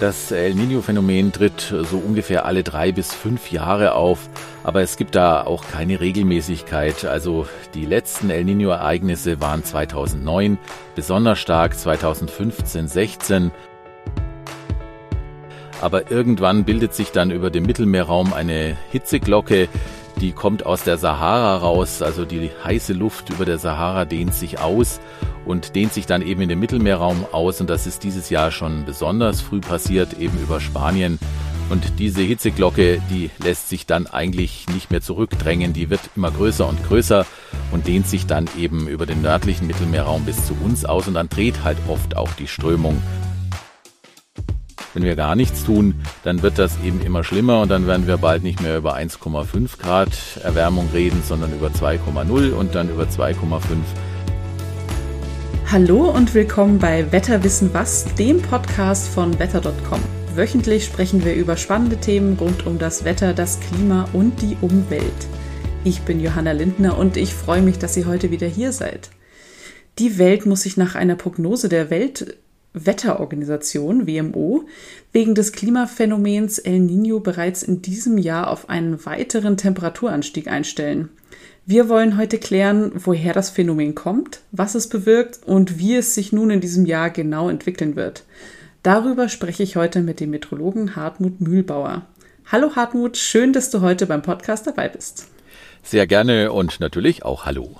Das El Nino-Phänomen tritt so ungefähr alle drei bis fünf Jahre auf, aber es gibt da auch keine Regelmäßigkeit. Also die letzten El Nino-Ereignisse waren 2009, besonders stark 2015, 16. Aber irgendwann bildet sich dann über dem Mittelmeerraum eine Hitzeglocke, die kommt aus der Sahara raus, also die heiße Luft über der Sahara dehnt sich aus und dehnt sich dann eben in den Mittelmeerraum aus. Und das ist dieses Jahr schon besonders früh passiert, eben über Spanien. Und diese Hitzeglocke, die lässt sich dann eigentlich nicht mehr zurückdrängen. Die wird immer größer und größer und dehnt sich dann eben über den nördlichen Mittelmeerraum bis zu uns aus. Und dann dreht halt oft auch die Strömung. Wenn wir gar nichts tun, dann wird das eben immer schlimmer und dann werden wir bald nicht mehr über 1,5 Grad Erwärmung reden, sondern über 2,0 und dann über 2,5 Hallo und willkommen bei Wetterwissen was, dem Podcast von wetter.com. Wöchentlich sprechen wir über spannende Themen rund um das Wetter, das Klima und die Umwelt. Ich bin Johanna Lindner und ich freue mich, dass ihr heute wieder hier seid. Die Welt muss sich nach einer Prognose der Weltwetterorganisation WMO wegen des Klimaphänomens El Niño bereits in diesem Jahr auf einen weiteren Temperaturanstieg einstellen. Wir wollen heute klären, woher das Phänomen kommt, was es bewirkt und wie es sich nun in diesem Jahr genau entwickeln wird. Darüber spreche ich heute mit dem Metrologen Hartmut Mühlbauer. Hallo Hartmut, schön, dass du heute beim Podcast dabei bist. Sehr gerne und natürlich auch Hallo.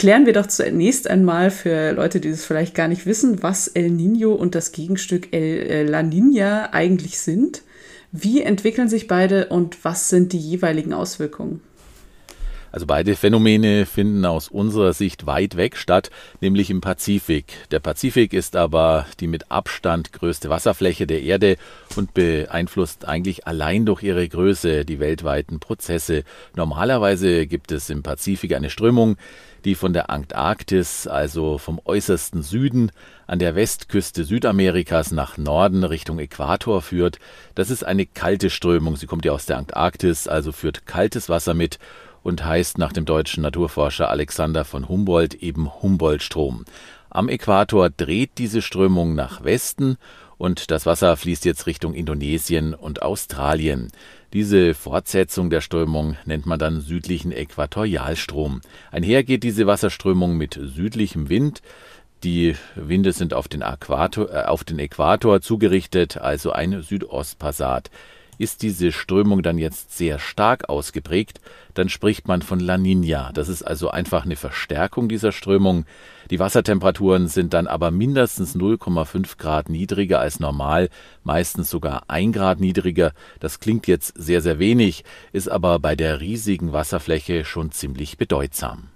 Klären wir doch zunächst einmal für Leute, die das vielleicht gar nicht wissen, was El Nino und das Gegenstück El äh, La Nina eigentlich sind. Wie entwickeln sich beide und was sind die jeweiligen Auswirkungen? Also beide Phänomene finden aus unserer Sicht weit weg statt, nämlich im Pazifik. Der Pazifik ist aber die mit Abstand größte Wasserfläche der Erde und beeinflusst eigentlich allein durch ihre Größe die weltweiten Prozesse. Normalerweise gibt es im Pazifik eine Strömung, die von der Antarktis, also vom äußersten Süden, an der Westküste Südamerikas nach Norden Richtung Äquator führt. Das ist eine kalte Strömung. Sie kommt ja aus der Antarktis, also führt kaltes Wasser mit und heißt nach dem deutschen Naturforscher Alexander von Humboldt eben Humboldtstrom. Am Äquator dreht diese Strömung nach Westen und das Wasser fließt jetzt Richtung Indonesien und Australien. Diese Fortsetzung der Strömung nennt man dann südlichen Äquatorialstrom. Einher geht diese Wasserströmung mit südlichem Wind. Die Winde sind auf den, Äquator, äh, auf den Äquator zugerichtet, also ein Südostpassat. Ist diese Strömung dann jetzt sehr stark ausgeprägt, dann spricht man von La Nina. Das ist also einfach eine Verstärkung dieser Strömung. Die Wassertemperaturen sind dann aber mindestens 0,5 Grad niedriger als normal, meistens sogar ein Grad niedriger. Das klingt jetzt sehr, sehr wenig, ist aber bei der riesigen Wasserfläche schon ziemlich bedeutsam.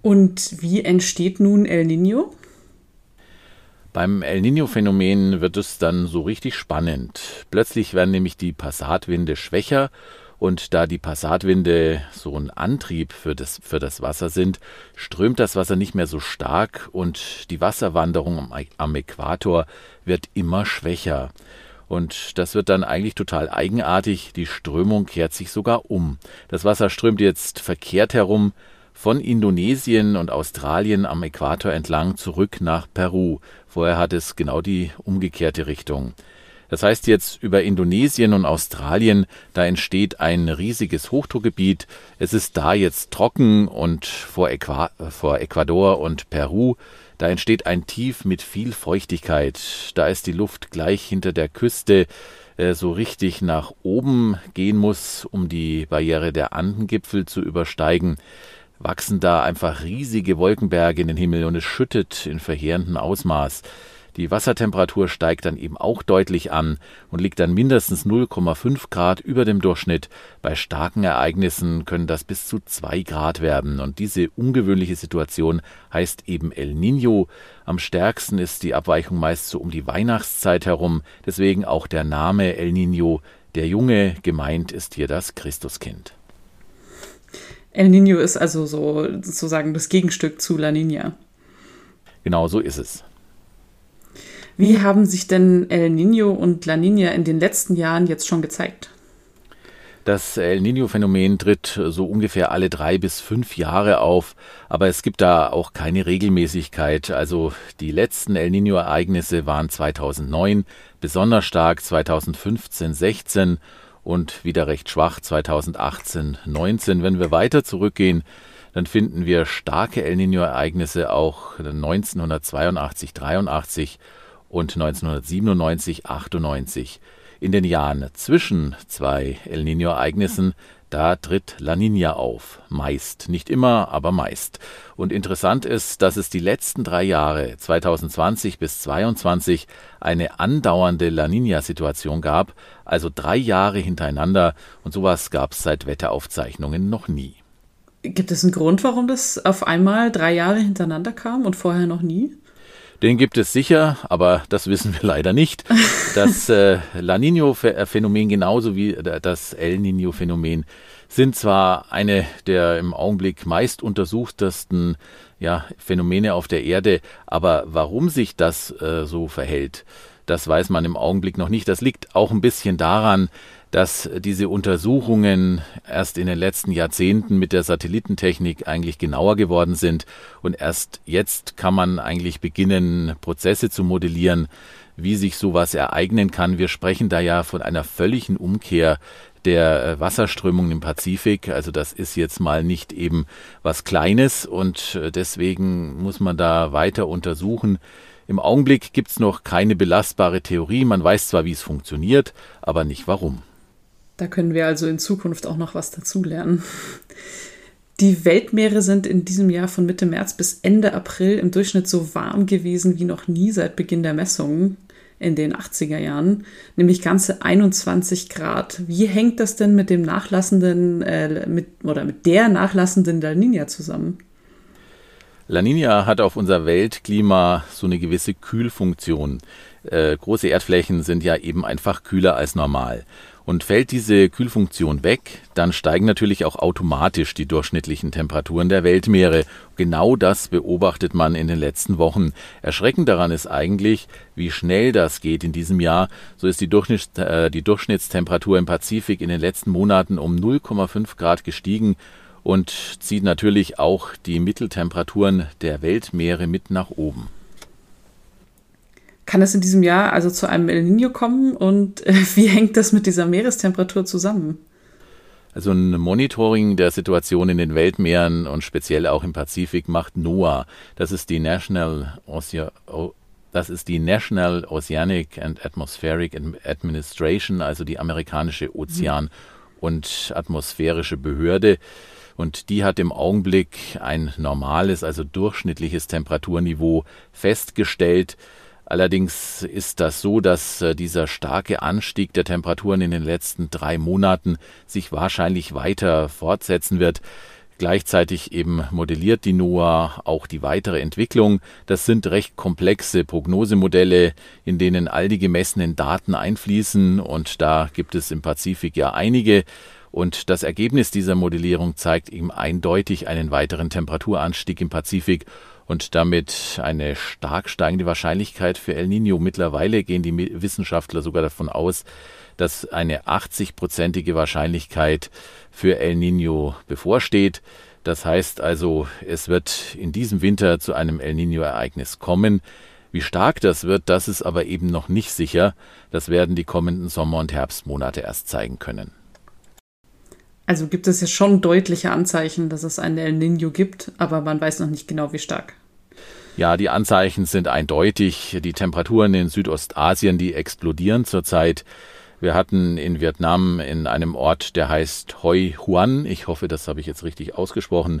Und wie entsteht nun El Niño? Beim El Niño-Phänomen wird es dann so richtig spannend. Plötzlich werden nämlich die Passatwinde schwächer und da die Passatwinde so ein Antrieb für das, für das Wasser sind, strömt das Wasser nicht mehr so stark und die Wasserwanderung am Äquator wird immer schwächer. Und das wird dann eigentlich total eigenartig. Die Strömung kehrt sich sogar um. Das Wasser strömt jetzt verkehrt herum von Indonesien und Australien am Äquator entlang zurück nach Peru. Vorher hat es genau die umgekehrte Richtung. Das heißt jetzt über Indonesien und Australien, da entsteht ein riesiges Hochdruckgebiet. Es ist da jetzt trocken und vor, Äqua vor Ecuador und Peru, da entsteht ein Tief mit viel Feuchtigkeit. Da ist die Luft gleich hinter der Küste äh, so richtig nach oben gehen muss, um die Barriere der Andengipfel zu übersteigen wachsen da einfach riesige Wolkenberge in den Himmel und es schüttet in verheerendem Ausmaß. Die Wassertemperatur steigt dann eben auch deutlich an und liegt dann mindestens 0,5 Grad über dem Durchschnitt. Bei starken Ereignissen können das bis zu 2 Grad werden. Und diese ungewöhnliche Situation heißt eben El Niño. Am stärksten ist die Abweichung meist so um die Weihnachtszeit herum. Deswegen auch der Name El Niño. Der Junge gemeint ist hier das Christuskind. El Nino ist also so sozusagen das Gegenstück zu La Nina. Genau so ist es. Wie haben sich denn El Nino und La Nina in den letzten Jahren jetzt schon gezeigt? Das El Niño-Phänomen tritt so ungefähr alle drei bis fünf Jahre auf, aber es gibt da auch keine Regelmäßigkeit. Also die letzten El Niño-Ereignisse waren 2009, besonders stark 2015, 16 und wieder recht schwach 2018, 19. Wenn wir weiter zurückgehen, dann finden wir starke El Niño-Ereignisse auch 1982, 83 und 1997, 98. In den Jahren zwischen zwei El Niño-Ereignissen, da tritt La Niña auf. Meist. Nicht immer, aber meist. Und interessant ist, dass es die letzten drei Jahre, 2020 bis 2022, eine andauernde La Niña-Situation gab, also drei Jahre hintereinander. Und sowas gab es seit Wetteraufzeichnungen noch nie. Gibt es einen Grund, warum das auf einmal drei Jahre hintereinander kam und vorher noch nie? Den gibt es sicher, aber das wissen wir leider nicht. Das äh, La Nino-Phänomen genauso wie das El Nino-Phänomen sind zwar eine der im Augenblick meist untersuchtesten ja, Phänomene auf der Erde, aber warum sich das äh, so verhält, das weiß man im Augenblick noch nicht. Das liegt auch ein bisschen daran, dass diese Untersuchungen erst in den letzten Jahrzehnten mit der Satellitentechnik eigentlich genauer geworden sind und erst jetzt kann man eigentlich beginnen, Prozesse zu modellieren, wie sich sowas ereignen kann. Wir sprechen da ja von einer völligen Umkehr der äh, Wasserströmung im Pazifik. Also das ist jetzt mal nicht eben was Kleines und äh, deswegen muss man da weiter untersuchen. Im Augenblick gibt es noch keine belastbare Theorie. Man weiß zwar, wie es funktioniert, aber nicht warum. Da können wir also in Zukunft auch noch was dazulernen. Die Weltmeere sind in diesem Jahr von Mitte März bis Ende April im Durchschnitt so warm gewesen wie noch nie seit Beginn der Messungen in den 80er Jahren, nämlich ganze 21 Grad. Wie hängt das denn mit dem nachlassenden äh, mit, oder mit der nachlassenden La Nina zusammen? La Nina hat auf unser Weltklima so eine gewisse Kühlfunktion. Äh, große Erdflächen sind ja eben einfach kühler als normal. Und fällt diese Kühlfunktion weg, dann steigen natürlich auch automatisch die durchschnittlichen Temperaturen der Weltmeere. Genau das beobachtet man in den letzten Wochen. Erschreckend daran ist eigentlich, wie schnell das geht in diesem Jahr. So ist die, Durchschnitts äh, die Durchschnittstemperatur im Pazifik in den letzten Monaten um 0,5 Grad gestiegen und zieht natürlich auch die Mitteltemperaturen der Weltmeere mit nach oben. Kann es in diesem Jahr also zu einem El Nino kommen und äh, wie hängt das mit dieser Meerestemperatur zusammen? Also ein Monitoring der Situation in den Weltmeeren und speziell auch im Pazifik macht NOAA. Das ist die National Ocean das ist die National Oceanic and Atmospheric Administration, also die amerikanische Ozean- und atmosphärische Behörde. Und die hat im Augenblick ein normales, also durchschnittliches Temperaturniveau festgestellt. Allerdings ist das so, dass äh, dieser starke Anstieg der Temperaturen in den letzten drei Monaten sich wahrscheinlich weiter fortsetzen wird. Gleichzeitig eben modelliert die NOAA auch die weitere Entwicklung. Das sind recht komplexe Prognosemodelle, in denen all die gemessenen Daten einfließen und da gibt es im Pazifik ja einige. Und das Ergebnis dieser Modellierung zeigt ihm eindeutig einen weiteren Temperaturanstieg im Pazifik und damit eine stark steigende Wahrscheinlichkeit für El Nino. Mittlerweile gehen die Wissenschaftler sogar davon aus, dass eine 80-prozentige Wahrscheinlichkeit für El Nino bevorsteht. Das heißt also, es wird in diesem Winter zu einem El Nino-Ereignis kommen. Wie stark das wird, das ist aber eben noch nicht sicher. Das werden die kommenden Sommer- und Herbstmonate erst zeigen können. Also gibt es ja schon deutliche Anzeichen, dass es einen El Nino gibt, aber man weiß noch nicht genau, wie stark. Ja, die Anzeichen sind eindeutig. Die Temperaturen in Südostasien, die explodieren zurzeit. Wir hatten in Vietnam in einem Ort, der heißt Hoi Huan, ich hoffe, das habe ich jetzt richtig ausgesprochen,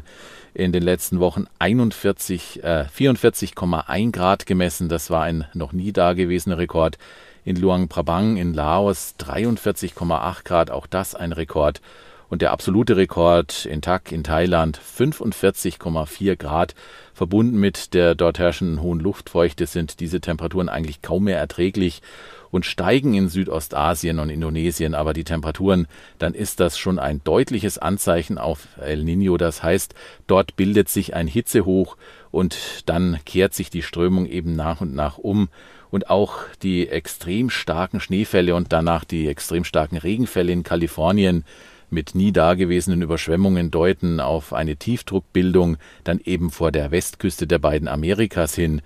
in den letzten Wochen 41, äh, 44,1 Grad gemessen. Das war ein noch nie dagewesener Rekord. In Luang Prabang in Laos 43,8 Grad, auch das ein Rekord. Und der absolute Rekord in Tak in Thailand 45,4 Grad. Verbunden mit der dort herrschenden hohen Luftfeuchte sind diese Temperaturen eigentlich kaum mehr erträglich und steigen in Südostasien und Indonesien aber die Temperaturen, dann ist das schon ein deutliches Anzeichen auf El Nino. Das heißt, dort bildet sich ein Hitzehoch und dann kehrt sich die Strömung eben nach und nach um und auch die extrem starken Schneefälle und danach die extrem starken Regenfälle in Kalifornien mit nie dagewesenen Überschwemmungen deuten auf eine Tiefdruckbildung dann eben vor der Westküste der beiden Amerikas hin.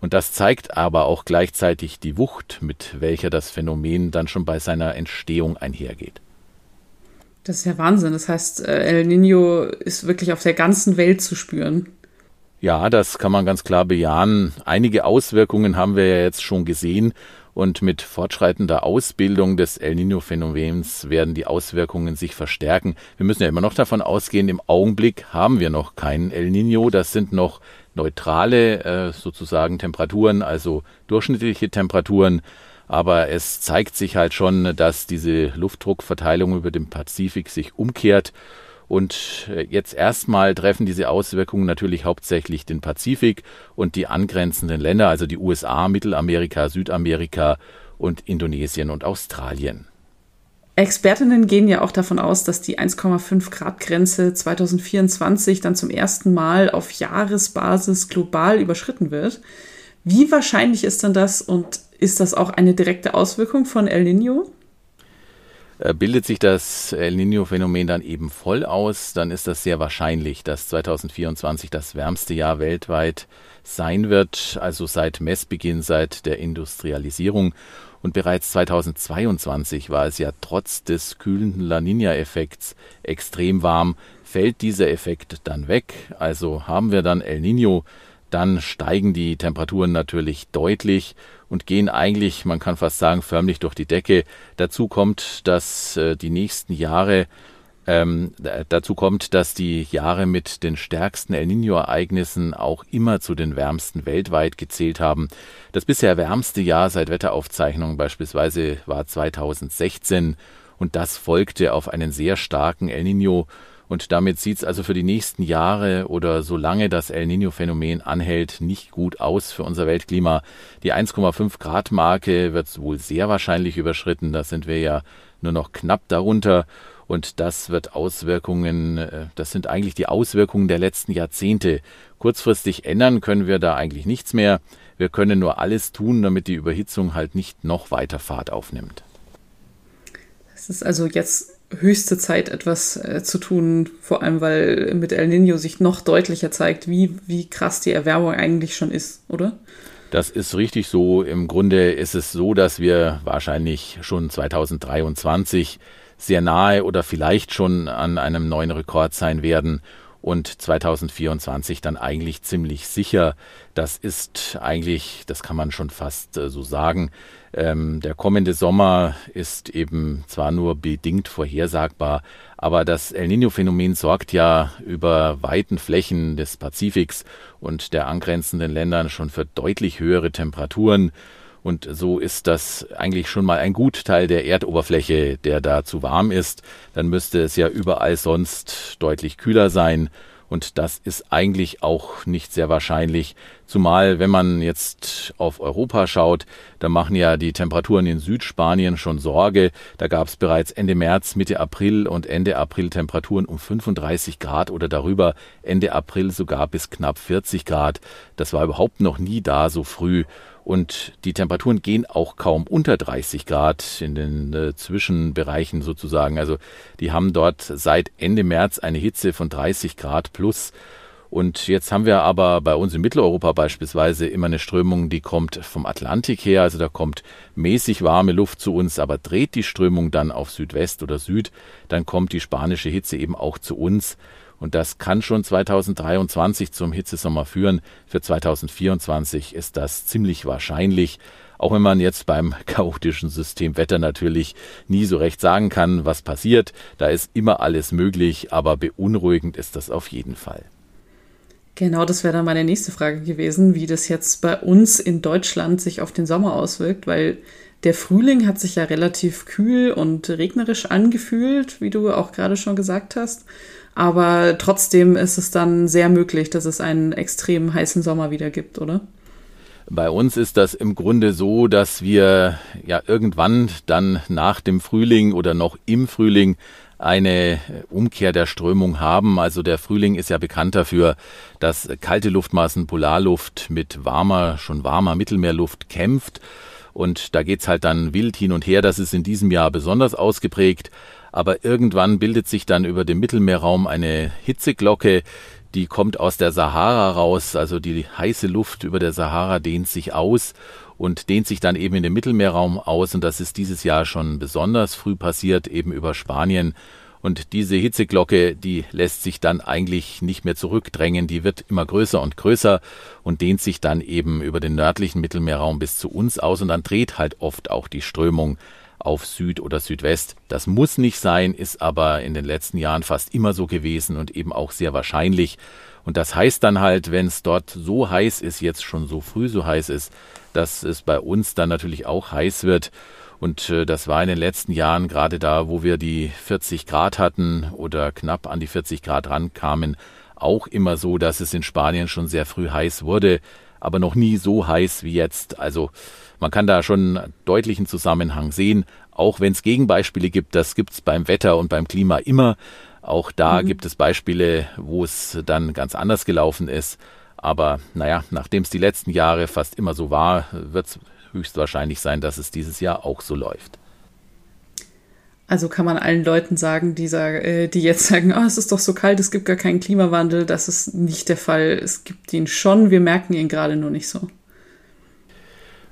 Und das zeigt aber auch gleichzeitig die Wucht, mit welcher das Phänomen dann schon bei seiner Entstehung einhergeht. Das ist ja Wahnsinn. Das heißt, äh, El Nino ist wirklich auf der ganzen Welt zu spüren. Ja, das kann man ganz klar bejahen. Einige Auswirkungen haben wir ja jetzt schon gesehen und mit fortschreitender Ausbildung des El Nino-Phänomens werden die Auswirkungen sich verstärken. Wir müssen ja immer noch davon ausgehen, im Augenblick haben wir noch keinen El Nino. Das sind noch neutrale äh, sozusagen Temperaturen, also durchschnittliche Temperaturen. Aber es zeigt sich halt schon, dass diese Luftdruckverteilung über dem Pazifik sich umkehrt und äh, jetzt erstmal treffen diese Auswirkungen natürlich hauptsächlich den Pazifik und die angrenzenden Länder, also die USA, Mittelamerika, Südamerika und Indonesien und Australien. Expertinnen gehen ja auch davon aus, dass die 1,5 Grad Grenze 2024 dann zum ersten Mal auf Jahresbasis global überschritten wird. Wie wahrscheinlich ist denn das und ist das auch eine direkte Auswirkung von El Nino? Äh, bildet sich das El Nino-Phänomen dann eben voll aus, dann ist das sehr wahrscheinlich, dass 2024 das wärmste Jahr weltweit sein wird, also seit Messbeginn, seit der Industrialisierung. Und bereits 2022 war es ja trotz des kühlenden La Nina-Effekts extrem warm. Fällt dieser Effekt dann weg, also haben wir dann El Nino, dann steigen die Temperaturen natürlich deutlich und gehen eigentlich, man kann fast sagen, förmlich durch die Decke. Dazu kommt, dass äh, die nächsten Jahre ähm, dazu kommt, dass die Jahre mit den stärksten El Nino-Ereignissen auch immer zu den wärmsten weltweit gezählt haben. Das bisher wärmste Jahr seit Wetteraufzeichnungen beispielsweise war 2016 und das folgte auf einen sehr starken El Nino und damit sieht es also für die nächsten Jahre oder solange das El Nino-Phänomen anhält, nicht gut aus für unser Weltklima. Die 1,5 Grad Marke wird wohl sehr wahrscheinlich überschritten. Da sind wir ja nur noch knapp darunter. Und das wird Auswirkungen, äh, das sind eigentlich die Auswirkungen der letzten Jahrzehnte. Kurzfristig ändern können wir da eigentlich nichts mehr. Wir können nur alles tun, damit die Überhitzung halt nicht noch weiter Fahrt aufnimmt. Es ist also jetzt höchste Zeit, etwas äh, zu tun, vor allem weil mit El Nino sich noch deutlicher zeigt, wie, wie krass die Erwärmung eigentlich schon ist, oder? Das ist richtig so. Im Grunde ist es so, dass wir wahrscheinlich schon 2023 sehr nahe oder vielleicht schon an einem neuen Rekord sein werden und 2024 dann eigentlich ziemlich sicher. Das ist eigentlich, das kann man schon fast äh, so sagen, ähm, der kommende Sommer ist eben zwar nur bedingt vorhersagbar, aber das El Nino-Phänomen sorgt ja über weiten Flächen des Pazifiks und der angrenzenden Ländern schon für deutlich höhere Temperaturen. Und so ist das eigentlich schon mal ein Gutteil der Erdoberfläche, der da zu warm ist. Dann müsste es ja überall sonst deutlich kühler sein. Und das ist eigentlich auch nicht sehr wahrscheinlich. Zumal, wenn man jetzt auf Europa schaut, da machen ja die Temperaturen in Südspanien schon Sorge. Da gab es bereits Ende März, Mitte April und Ende April Temperaturen um 35 Grad oder darüber. Ende April sogar bis knapp 40 Grad. Das war überhaupt noch nie da so früh und die Temperaturen gehen auch kaum unter 30 Grad in den äh, Zwischenbereichen sozusagen. Also die haben dort seit Ende März eine Hitze von 30 Grad plus. Und jetzt haben wir aber bei uns in Mitteleuropa beispielsweise immer eine Strömung, die kommt vom Atlantik her, also da kommt mäßig warme Luft zu uns, aber dreht die Strömung dann auf Südwest oder Süd, dann kommt die spanische Hitze eben auch zu uns. Und das kann schon 2023 zum Hitzesommer führen. Für 2024 ist das ziemlich wahrscheinlich. Auch wenn man jetzt beim chaotischen System Wetter natürlich nie so recht sagen kann, was passiert. Da ist immer alles möglich, aber beunruhigend ist das auf jeden Fall. Genau, das wäre dann meine nächste Frage gewesen, wie das jetzt bei uns in Deutschland sich auf den Sommer auswirkt, weil der Frühling hat sich ja relativ kühl und regnerisch angefühlt, wie du auch gerade schon gesagt hast. Aber trotzdem ist es dann sehr möglich, dass es einen extrem heißen Sommer wieder gibt, oder? Bei uns ist das im Grunde so, dass wir ja irgendwann dann nach dem Frühling oder noch im Frühling eine Umkehr der Strömung haben. Also der Frühling ist ja bekannt dafür, dass kalte Luftmassen, Polarluft mit warmer, schon warmer Mittelmeerluft kämpft. Und da geht's halt dann wild hin und her. Das ist in diesem Jahr besonders ausgeprägt. Aber irgendwann bildet sich dann über dem Mittelmeerraum eine Hitzeglocke, die kommt aus der Sahara raus, also die heiße Luft über der Sahara dehnt sich aus und dehnt sich dann eben in den Mittelmeerraum aus. Und das ist dieses Jahr schon besonders früh passiert, eben über Spanien. Und diese Hitzeglocke, die lässt sich dann eigentlich nicht mehr zurückdrängen, die wird immer größer und größer und dehnt sich dann eben über den nördlichen Mittelmeerraum bis zu uns aus. Und dann dreht halt oft auch die Strömung auf Süd oder Südwest. Das muss nicht sein, ist aber in den letzten Jahren fast immer so gewesen und eben auch sehr wahrscheinlich. Und das heißt dann halt, wenn es dort so heiß ist, jetzt schon so früh so heiß ist, dass es bei uns dann natürlich auch heiß wird. Und äh, das war in den letzten Jahren gerade da, wo wir die 40 Grad hatten oder knapp an die 40 Grad rankamen, auch immer so, dass es in Spanien schon sehr früh heiß wurde, aber noch nie so heiß wie jetzt. Also man kann da schon einen deutlichen Zusammenhang sehen, auch wenn es Gegenbeispiele gibt, das gibt es beim Wetter und beim Klima immer. Auch da mhm. gibt es Beispiele, wo es dann ganz anders gelaufen ist. Aber naja, nachdem es die letzten Jahre fast immer so war, wird es höchstwahrscheinlich sein, dass es dieses Jahr auch so läuft. Also kann man allen Leuten sagen, die, sagen, äh, die jetzt sagen, oh, es ist doch so kalt, es gibt gar keinen Klimawandel, das ist nicht der Fall. Es gibt ihn schon, wir merken ihn gerade nur nicht so.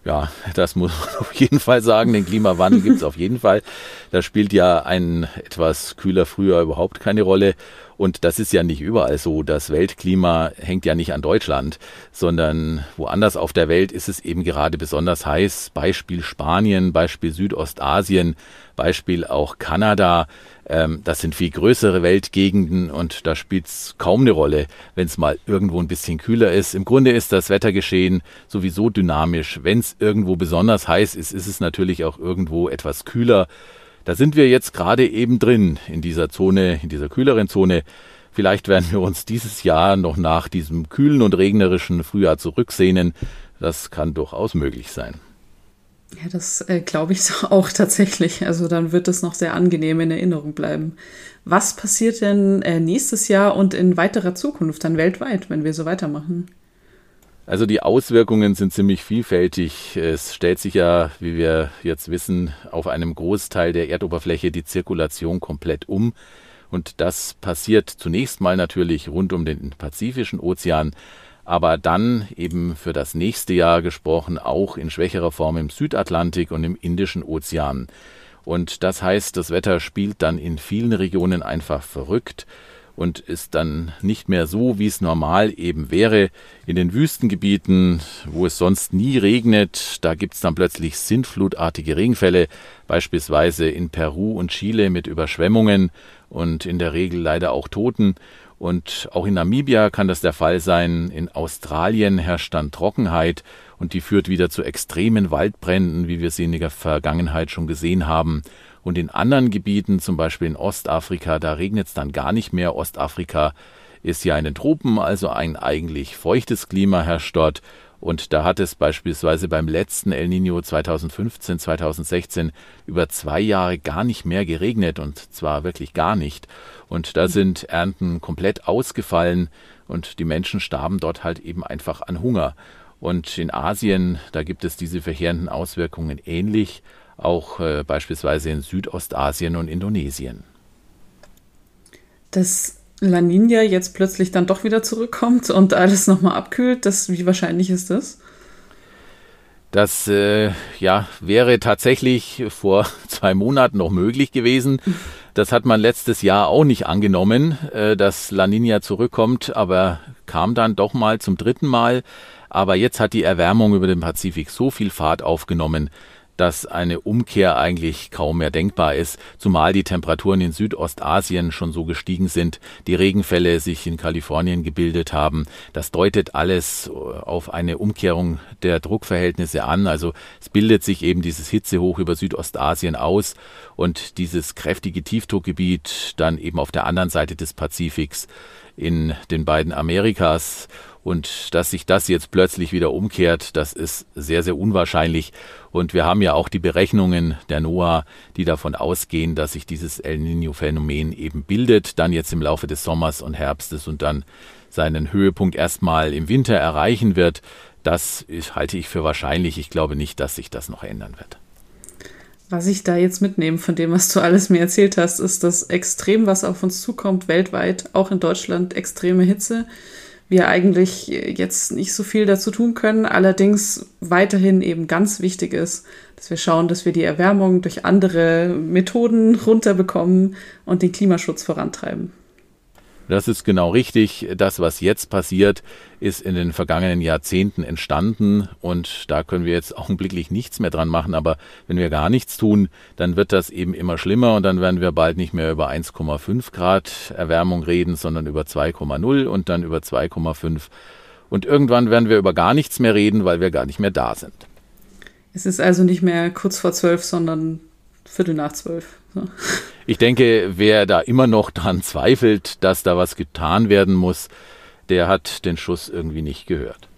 Ja, das muss man auf jeden Fall sagen. Den Klimawandel gibt es auf jeden Fall. Da spielt ja ein etwas kühler Frühjahr überhaupt keine Rolle. Und das ist ja nicht überall so. Das Weltklima hängt ja nicht an Deutschland, sondern woanders auf der Welt ist es eben gerade besonders heiß. Beispiel Spanien, Beispiel Südostasien, Beispiel auch Kanada. Ähm, das sind viel größere Weltgegenden und da spielt es kaum eine Rolle, wenn es mal irgendwo ein bisschen kühler ist. Im Grunde ist das Wettergeschehen sowieso dynamisch. Wenn es irgendwo besonders heiß ist, ist es natürlich auch irgendwo etwas kühler. Da sind wir jetzt gerade eben drin in dieser Zone, in dieser kühleren Zone. Vielleicht werden wir uns dieses Jahr noch nach diesem kühlen und regnerischen Frühjahr zurücksehnen. Das kann durchaus möglich sein. Ja, das äh, glaube ich auch tatsächlich. Also dann wird es noch sehr angenehm in Erinnerung bleiben. Was passiert denn äh, nächstes Jahr und in weiterer Zukunft dann weltweit, wenn wir so weitermachen? Also die Auswirkungen sind ziemlich vielfältig. Es stellt sich ja, wie wir jetzt wissen, auf einem Großteil der Erdoberfläche die Zirkulation komplett um. Und das passiert zunächst mal natürlich rund um den Pazifischen Ozean, aber dann eben für das nächste Jahr gesprochen auch in schwächerer Form im Südatlantik und im Indischen Ozean. Und das heißt, das Wetter spielt dann in vielen Regionen einfach verrückt und ist dann nicht mehr so, wie es normal eben wäre. In den Wüstengebieten, wo es sonst nie regnet, da gibt es dann plötzlich sintflutartige Regenfälle, beispielsweise in Peru und Chile mit Überschwemmungen und in der Regel leider auch Toten. Und auch in Namibia kann das der Fall sein. In Australien herrscht dann Trockenheit und die führt wieder zu extremen Waldbränden, wie wir sie in der Vergangenheit schon gesehen haben. Und in anderen Gebieten, zum Beispiel in Ostafrika, da regnet es dann gar nicht mehr. Ostafrika ist ja in den Tropen, also ein eigentlich feuchtes Klima herrscht dort. Und da hat es beispielsweise beim letzten El Nino 2015, 2016 über zwei Jahre gar nicht mehr geregnet und zwar wirklich gar nicht. Und da sind Ernten komplett ausgefallen und die Menschen starben dort halt eben einfach an Hunger. Und in Asien, da gibt es diese verheerenden Auswirkungen ähnlich auch äh, beispielsweise in Südostasien und Indonesien. Dass La Nina jetzt plötzlich dann doch wieder zurückkommt und alles nochmal abkühlt, das, wie wahrscheinlich ist das? Das äh, ja, wäre tatsächlich vor zwei Monaten noch möglich gewesen. Das hat man letztes Jahr auch nicht angenommen, äh, dass La Nina zurückkommt, aber kam dann doch mal zum dritten Mal. Aber jetzt hat die Erwärmung über den Pazifik so viel Fahrt aufgenommen, dass eine Umkehr eigentlich kaum mehr denkbar ist, zumal die Temperaturen in Südostasien schon so gestiegen sind, die Regenfälle sich in Kalifornien gebildet haben. Das deutet alles auf eine Umkehrung der Druckverhältnisse an. Also es bildet sich eben dieses Hitzehoch über Südostasien aus und dieses kräftige Tiefdruckgebiet dann eben auf der anderen Seite des Pazifiks in den beiden Amerikas und dass sich das jetzt plötzlich wieder umkehrt, das ist sehr, sehr unwahrscheinlich. Und wir haben ja auch die Berechnungen der NOAA, die davon ausgehen, dass sich dieses El Nino-Phänomen eben bildet, dann jetzt im Laufe des Sommers und Herbstes und dann seinen Höhepunkt erstmal im Winter erreichen wird. Das halte ich für wahrscheinlich. Ich glaube nicht, dass sich das noch ändern wird. Was ich da jetzt mitnehme von dem, was du alles mir erzählt hast, ist, dass extrem was auf uns zukommt, weltweit, auch in Deutschland, extreme Hitze. Wir eigentlich jetzt nicht so viel dazu tun können, allerdings weiterhin eben ganz wichtig ist, dass wir schauen, dass wir die Erwärmung durch andere Methoden runterbekommen und den Klimaschutz vorantreiben. Das ist genau richtig. Das, was jetzt passiert, ist in den vergangenen Jahrzehnten entstanden und da können wir jetzt augenblicklich nichts mehr dran machen. Aber wenn wir gar nichts tun, dann wird das eben immer schlimmer und dann werden wir bald nicht mehr über 1,5 Grad Erwärmung reden, sondern über 2,0 und dann über 2,5. Und irgendwann werden wir über gar nichts mehr reden, weil wir gar nicht mehr da sind. Es ist also nicht mehr kurz vor zwölf, sondern Viertel nach zwölf. So. Ich denke, wer da immer noch dran zweifelt, dass da was getan werden muss, der hat den Schuss irgendwie nicht gehört.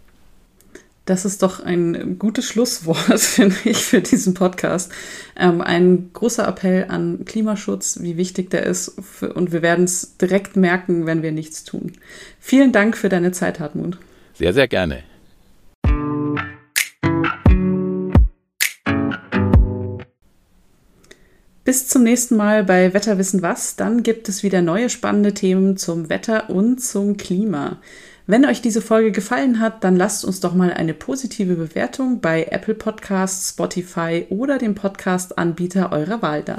Das ist doch ein gutes Schlusswort, finde ich, für diesen Podcast. Ähm, ein großer Appell an Klimaschutz, wie wichtig der ist. Für, und wir werden es direkt merken, wenn wir nichts tun. Vielen Dank für deine Zeit, Hartmut. Sehr, sehr gerne. Bis zum nächsten Mal bei Wetterwissen was. Dann gibt es wieder neue spannende Themen zum Wetter und zum Klima. Wenn euch diese Folge gefallen hat, dann lasst uns doch mal eine positive Bewertung bei Apple Podcasts, Spotify oder dem Podcast-Anbieter eurer Wahl da.